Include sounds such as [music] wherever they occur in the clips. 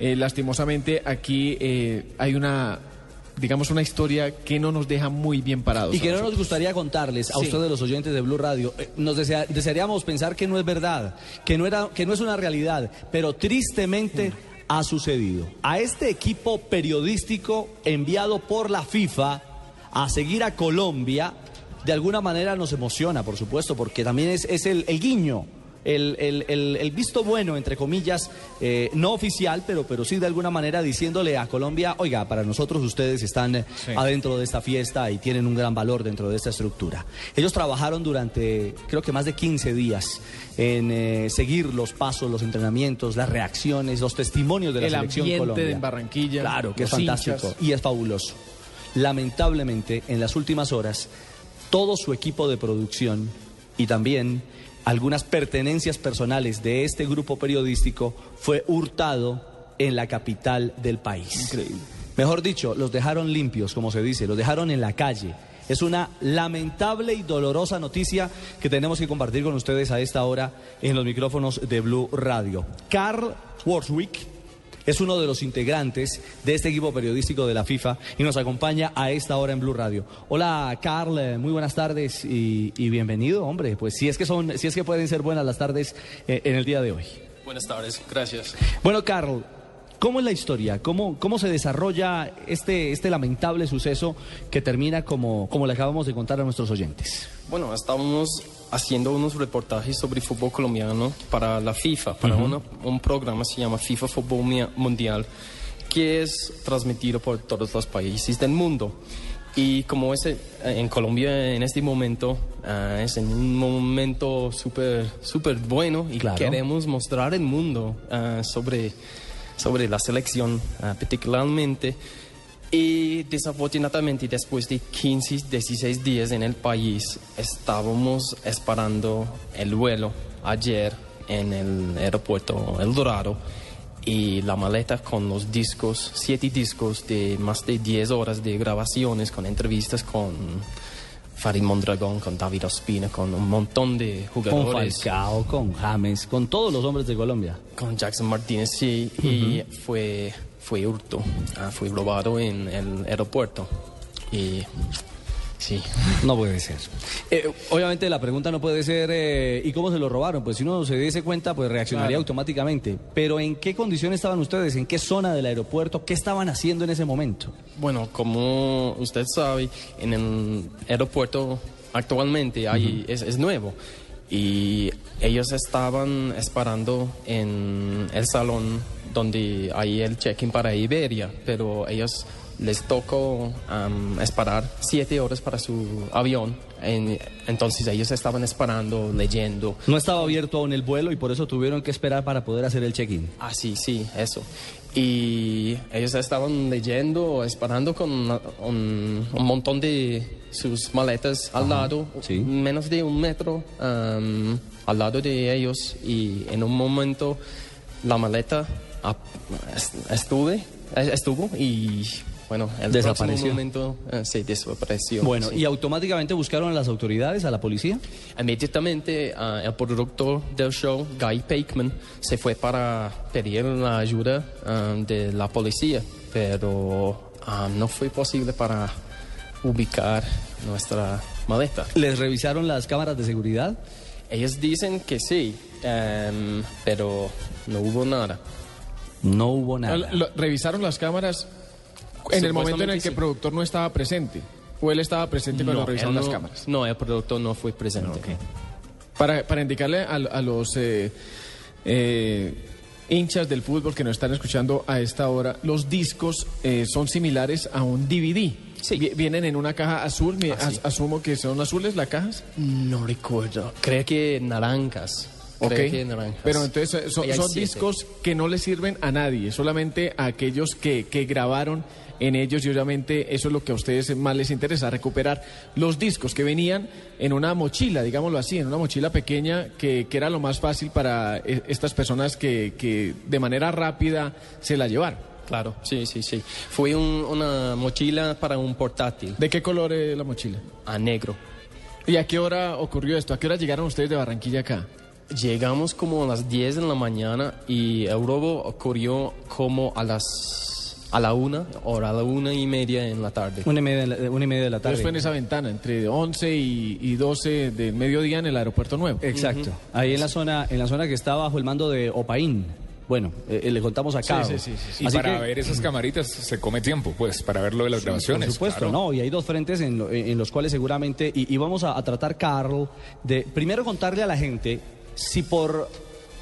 Eh, lastimosamente aquí eh, hay una, digamos, una historia que no nos deja muy bien parados. Y que no nos gustaría contarles a Sí. ustedes los oyentes de Blue Radio. Eh, Nos desea- desearíamos pensar que no es verdad, que no, era, que no es una realidad, pero tristemente ha sucedido. A este equipo periodístico enviado por la FIFA a seguir a Colombia, de alguna manera nos emociona, por supuesto, porque también es, es el, el guiño. El, el- el- el visto bueno, entre comillas, eh, no oficial, pero, pero sí de alguna manera diciéndole a Colombia, oiga, para nosotros ustedes están eh, Sí. adentro de esta fiesta y tienen un gran valor dentro de esta estructura. Ellos trabajaron durante, creo que más de 15 días en eh, seguir los pasos, los entrenamientos, las reacciones, los testimonios de la El selección ambiente Colombia. en Barranquilla, Claro, que es fantástico hinchas. y es fabuloso. Lamentablemente, en las últimas horas, todo su equipo de producción y también algunas pertenencias personales de este grupo periodístico fue hurtado en la capital del país. Increíble. Mejor dicho, los dejaron limpios, como se dice, los dejaron en la calle. Es una lamentable y dolorosa noticia que tenemos que compartir con ustedes a esta hora en los micrófonos de Blue Radio. Carl Worswick es uno de los integrantes de este equipo periodístico de la FIFA y nos acompaña a esta hora en Blue Radio. Hola, Carl, muy buenas tardes y, y bienvenido, hombre. Pues si es que son, si es que pueden ser buenas las tardes eh, en el día de hoy. Buenas tardes, gracias. Bueno, Carl, ¿cómo es la historia? ¿Cómo, cómo se desarrolla este, este lamentable suceso que termina como, como le acabamos de contar a nuestros oyentes? Bueno, estábamos haciendo unos reportajes sobre fútbol colombiano para la FIFA, para una- un programa que se llama FIFA Fútbol Mundial, que es transmitido por todos los países del mundo. Y como es eh, en Colombia en este momento, ah, es en un momento súper súper bueno y Claro. queremos mostrar al mundo ah, sobre, sobre la selección, ah, particularmente. Y desafortunadamente después de 15, 16 días en el país, estábamos esperando el vuelo ayer en el aeropuerto El Dorado y la maleta con los discos, siete discos de más de 10 horas de grabaciones con entrevistas con Farid Mondragón, con David Ospina, con un montón de Con jugadores Falcao, con James, con todos los hombres de Colombia. con Jackson Martínez, sí, y fue, fue hurto, ah, fue robado en el aeropuerto. Y sí, No puede ser. Eh, obviamente la pregunta no puede ser eh, ¿y cómo se lo robaron? Pues si uno se diese cuenta, pues reaccionaría Claro. automáticamente. Pero ¿en qué condiciones estaban ustedes? ¿En qué zona del aeropuerto? ¿Qué estaban haciendo en ese momento? bueno, como usted sabe, en el aeropuerto actualmente hay, es, es nuevo. Y ellos estaban esperando en el salón donde hay el check-in para Iberia, pero ellos les tocó am, esperar siete horas para su avión. En- entonces ellos estaban esperando, leyendo. No estaba abierto aún el vuelo y por eso tuvieron que esperar para poder hacer el check-in. Ah, sí, sí, eso. Y ellos estaban leyendo, esperando con un, un montón de sus maletas al lado, sí. menos de un metro am, al lado de ellos. Y en un momento la maleta estuve, estuvo y bueno, el Desapareció. próximo momento eh, se desapareció. Bueno, sí. ¿y automáticamente buscaron a las autoridades, a la policía? Inmediatamente ah, el productor del show, Guy Pakeman, se fue para pedir la ayuda ah, de la policía, pero ah, no fue posible para ubicar nuestra maleta. ¿Les revisaron las cámaras de seguridad? Ellos dicen que sí, em, pero no hubo nada. No hubo nada. Lo- revisaron las cámaras en el momento en el que el productor no estaba presente. O él estaba presente cuando No, revisaron las no- cámaras. No, el productor no fue presente. Para, para indicarle a, a los eh, eh, hinchas del fútbol que nos están escuchando a esta hora, los discos eh, son similares a un DVD. Sí. Vi- Vienen en una caja azul, Ah, sí. asumo que son azules las cajas. No recuerdo. Creo que naranjas. Ok. creo que naranjas. Pero entonces eh, son, discos que no le sirven a nadie, solamente a aquellos que, que grabaron en ellos y obviamente eso es lo que a ustedes más les interesa, recuperar los discos que venían en una mochila, digámoslo así, en una mochila pequeña que, que era lo más fácil para eh, estas personas que, que de manera rápida se la llevaron. Claro, sí, sí, sí. Fue un- una mochila para un portátil ¿De qué color es la mochila? a negro. ¿Y a qué hora ocurrió esto? ¿A qué hora llegaron ustedes de Barranquilla acá? Llegamos como a las 10 de la mañana y el robo ocurrió como a las a la una o a la una y media en la tarde. Una y media, de la- una y media de la Entonces tarde. fue en esa ventana, entre 11 y, y 12 del mediodía en el aeropuerto nuevo. Exacto. Ahí en la zona, en la zona que está bajo el mando de Opaín. Bueno, eh, eh, le contamos acá. Sí, sí, sí. Y Así para que- ver esas camaritas se come tiempo, pues, para ver lo de las grabaciones. Por supuesto, claro. no, y hay dos frentes en, lo- en los cuales seguramente, y, y vamos a, a tratar, Carl, de primero contarle a la gente si por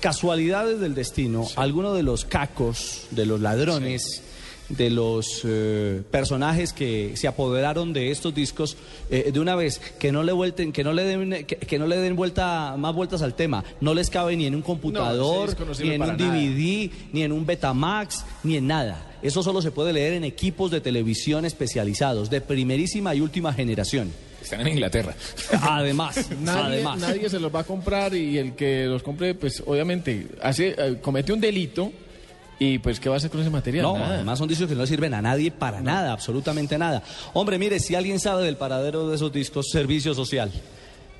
casualidades del destino, alguno de los cacos, de los ladrones, de los eh, personajes que se apoderaron de estos discos eh, de una vez que no le vuelten que no le den que, que no le den vuelta más vueltas al tema no les cabe ni en un computador no ni en un nada. DVD ni en un Betamax ni en nada. Eso solo se puede leer en equipos de televisión especializados de primerísima y última generación Están en Inglaterra. [laughs] además Nadie, además nadie se los va a comprar y el que los compre, pues obviamente hace, eh, comete un delito y pues ¿qué va a hacer con ese material? No, Nada. además son discos que no sirven a nadie para nada, absolutamente nada. Hombre, mire, si alguien sabe del paradero de esos discos, servicio social.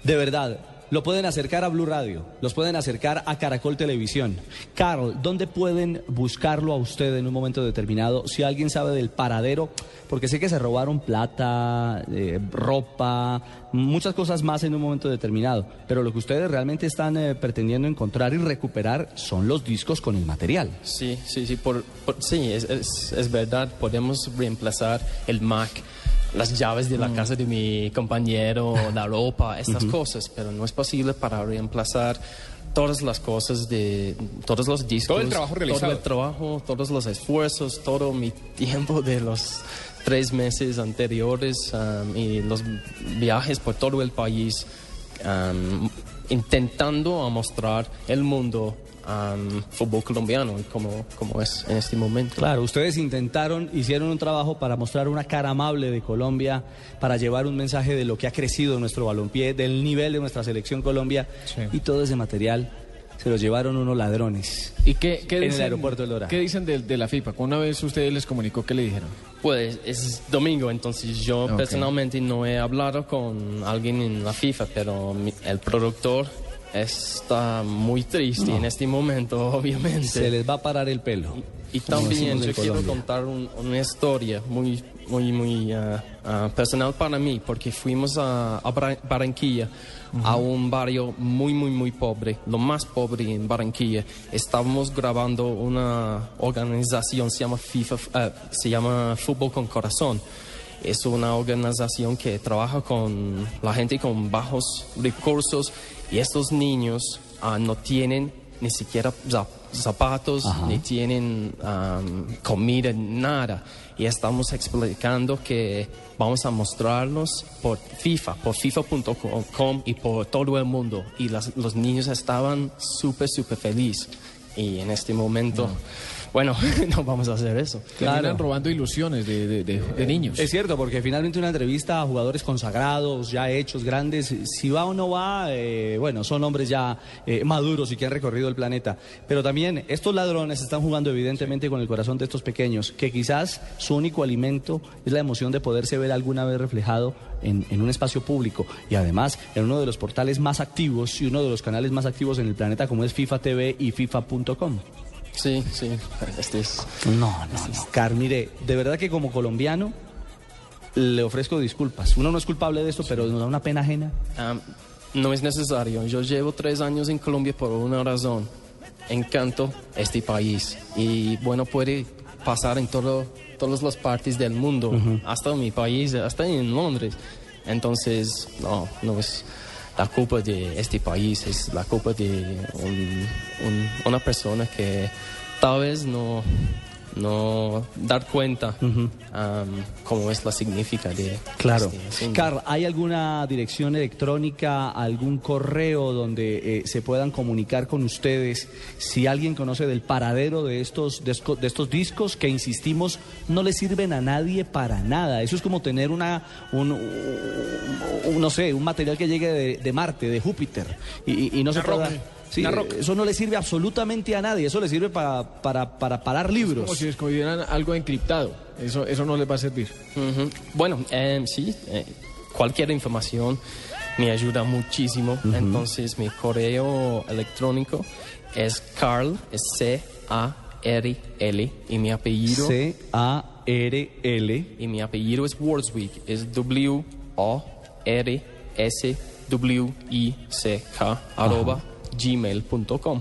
De verdad, lo pueden acercar a Blue Radio, los pueden acercar a Caracol Televisión. Carl, ¿dónde pueden buscarlo a usted en un momento determinado? Si alguien sabe del paradero, porque sé que se robaron plata, eh, ropa, muchas cosas más en un momento determinado, pero lo que ustedes realmente están eh, pretendiendo encontrar y recuperar son los discos con el material. Sí, sí, sí, sí, es verdad, podemos reemplazar el Mac, las llaves Mm. de la casa de mi compañero, la ropa, estas cosas, pero no es posible para reemplazar todas las cosas de todos los discos. Todo el trabajo realizado. Todo el trabajo, todos los esfuerzos, todo mi tiempo de los tres meses anteriores um, y los viajes por todo el país, um, intentando mostrar el mundo um, fútbol colombiano como, como es en este momento. Claro, ustedes intentaron, hicieron un trabajo para mostrar una cara amable de Colombia, para llevar un mensaje de lo que ha crecido nuestro balompié, del nivel de nuestra selección Colombia, y todo ese material se lo llevaron unos ladrones. ¿Y qué, qué en el dicen, aeropuerto del Dorado. ¿Qué dicen de, de la FIFA? Una vez ustedes les comunicó que le dijeron. Pues es domingo, entonces yo personalmente no he hablado con alguien en la FIFA, pero mi- el productor está muy triste en este momento, [laughs] obviamente. Se les va a parar el pelo. Y también yo quiero contar un- una historia muy, muy, muy ah, ah, personal para mí, porque fuimos a, a Bar- Barranquilla, a un barrio muy, muy, muy pobre, lo más pobre en Barranquilla. Estábamos grabando una organización, se llama FIFA, ah, se llama Fútbol con Corazón. Es una organización que trabaja con la gente con bajos recursos y estos niños ah, no tienen ni siquiera za- zapatos, ni tienen am, comida, nada. Y estamos explicando que vamos a mostrarlos por FIFA, por FIFA.com y por todo el mundo. Y las- los niños estaban súper, súper felices. Y en este momento, bueno, [laughs] no vamos a hacer eso. Terminan robando ilusiones de, de- de- de niños. Es cierto, porque finalmente una entrevista a jugadores consagrados, ya hechos, grandes, si va o no va, eh, bueno, son hombres ya eh, maduros y que han recorrido el planeta. Pero también estos ladrones están jugando evidentemente con el corazón de estos pequeños, que quizás su único alimento es la emoción de poderse ver alguna vez reflejado en, en un espacio público y además en uno de los portales más activos y uno de los canales más activos en el planeta como es FIFA TV y FIFA.com. Sí, sí, este es... No, no, no. Car, mire, de verdad que como colombiano le ofrezco disculpas. Uno no es culpable de esto, pero nos da una pena ajena. Am, no es necesario. Yo llevo tres años en Colombia por una razón. Encanto este país. Y bueno, puede pasar en todo, todas las partes del mundo, hasta mi país, hasta en Londres. Entonces, no, no es la culpa de este país, es la culpa de un- un- una persona que tal vez no, no dar cuenta am, cómo es la significa de Claro. este. Carl, ¿hay alguna dirección electrónica, algún correo donde eh, se puedan comunicar con ustedes si alguien conoce del paradero de estos, de, estos discos que, insistimos, no le sirven a nadie para nada? Eso es como tener una, un, un- no sé, un material que llegue de, de Marte, de Júpiter, y, no se pueda... roca. Sí, Una eh, eso no le sirve absolutamente a nadie, eso le sirve para, para, para parar libros. Como si escogieran algo encriptado. Eso, eso no les va a servir. Bueno, em, sí, eh, cualquier información me ayuda muchísimo. Entonces, mi correo electrónico es Carl, es C-A-R-L, y mi apellido, C-A-R-L. y mi apellido es Wordswick, es W-O-R-S-W-I-C-K, arroba gmail.com.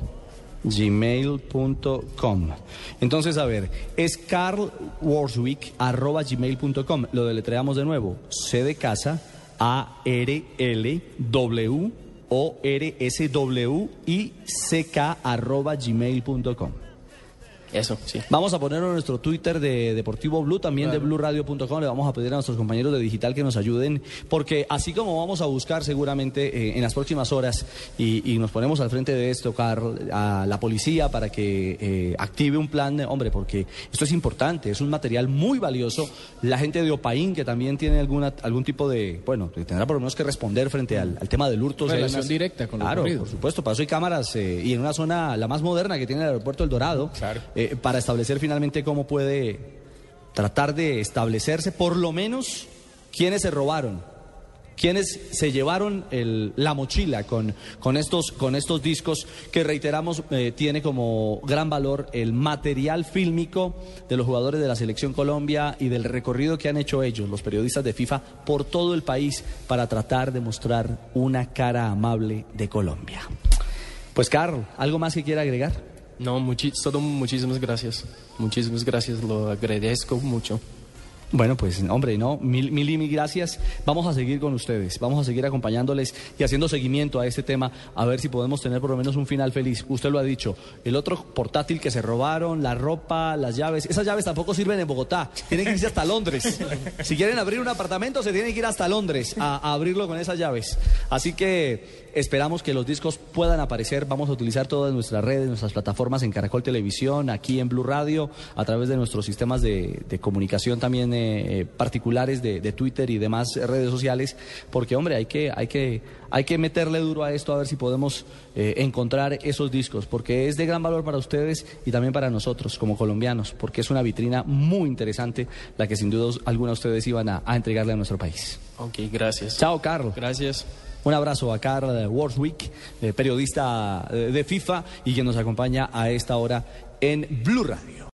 gmail.com. Entonces, a ver, es carlworswick arroba gmail.com. Lo deletreamos de nuevo. C de casa, A R L W O R S W I C K arroba gmail.com. Eso, sí. Vamos a ponerlo en nuestro Twitter de Deportivo Blue, también de blueradio.com. Le vamos a pedir a nuestros compañeros de digital que nos ayuden, porque así como vamos a buscar seguramente eh, en las próximas horas y, y nos ponemos al frente de esto, Carl, a la policía para que eh, active un plan, eh, hombre, porque esto es importante, es un material muy valioso. La gente de Opaín, que también tiene alguna, algún tipo de, bueno, tendrá por lo menos que responder frente al, al tema del hurto. Relación unas- directa con lo Claro, ocurrido. por supuesto, para eso hay cámaras eh, y en una zona la más moderna que tiene el aeropuerto El Dorado, Claro. Eh, para establecer finalmente cómo puede tratar de establecerse por lo menos quiénes se robaron, quiénes se llevaron la mochila con, estos, discos que reiteramos eh, tiene como gran valor el material fílmico de los jugadores de la selección Colombia y del recorrido que han hecho ellos, los periodistas de FIFA, por todo el país para tratar de mostrar una cara amable de Colombia. Pues Carl, ¿algo más que quiera agregar? No, muchi- solo muchísimas gracias. Muchísimas gracias, lo agradezco mucho. Bueno, pues hombre, no, mil, mil y mil gracias. Vamos a seguir con ustedes, vamos a seguir acompañándoles y haciendo seguimiento a este tema, a ver si podemos tener por lo menos un final feliz. Usted lo ha dicho, el otro portátil que se robaron, la ropa, las llaves, esas llaves tampoco sirven en Bogotá, tienen que irse hasta Londres. Si quieren abrir un apartamento, se tienen que ir hasta Londres a, abrirlo con esas llaves. Así que esperamos que los discos puedan aparecer. Vamos a utilizar todas nuestras redes, nuestras plataformas en Caracol Televisión, aquí en Blue Radio, a través de nuestros sistemas de comunicación también eh, particulares de, de Twitter y demás redes sociales, porque hombre, hay que, hay que, hay que meterle duro a esto a ver si podemos eh, encontrar esos discos, porque es de gran valor para ustedes y también para nosotros como colombianos, porque es una vitrina muy interesante la que sin duda alguna ustedes iban a, a entregarle a nuestro país. Ok, gracias. Chao, Carlos. Gracias. Un abrazo a Carl Worswick, eh, periodista de FIFA y quien nos acompaña a esta hora en Blue Radio.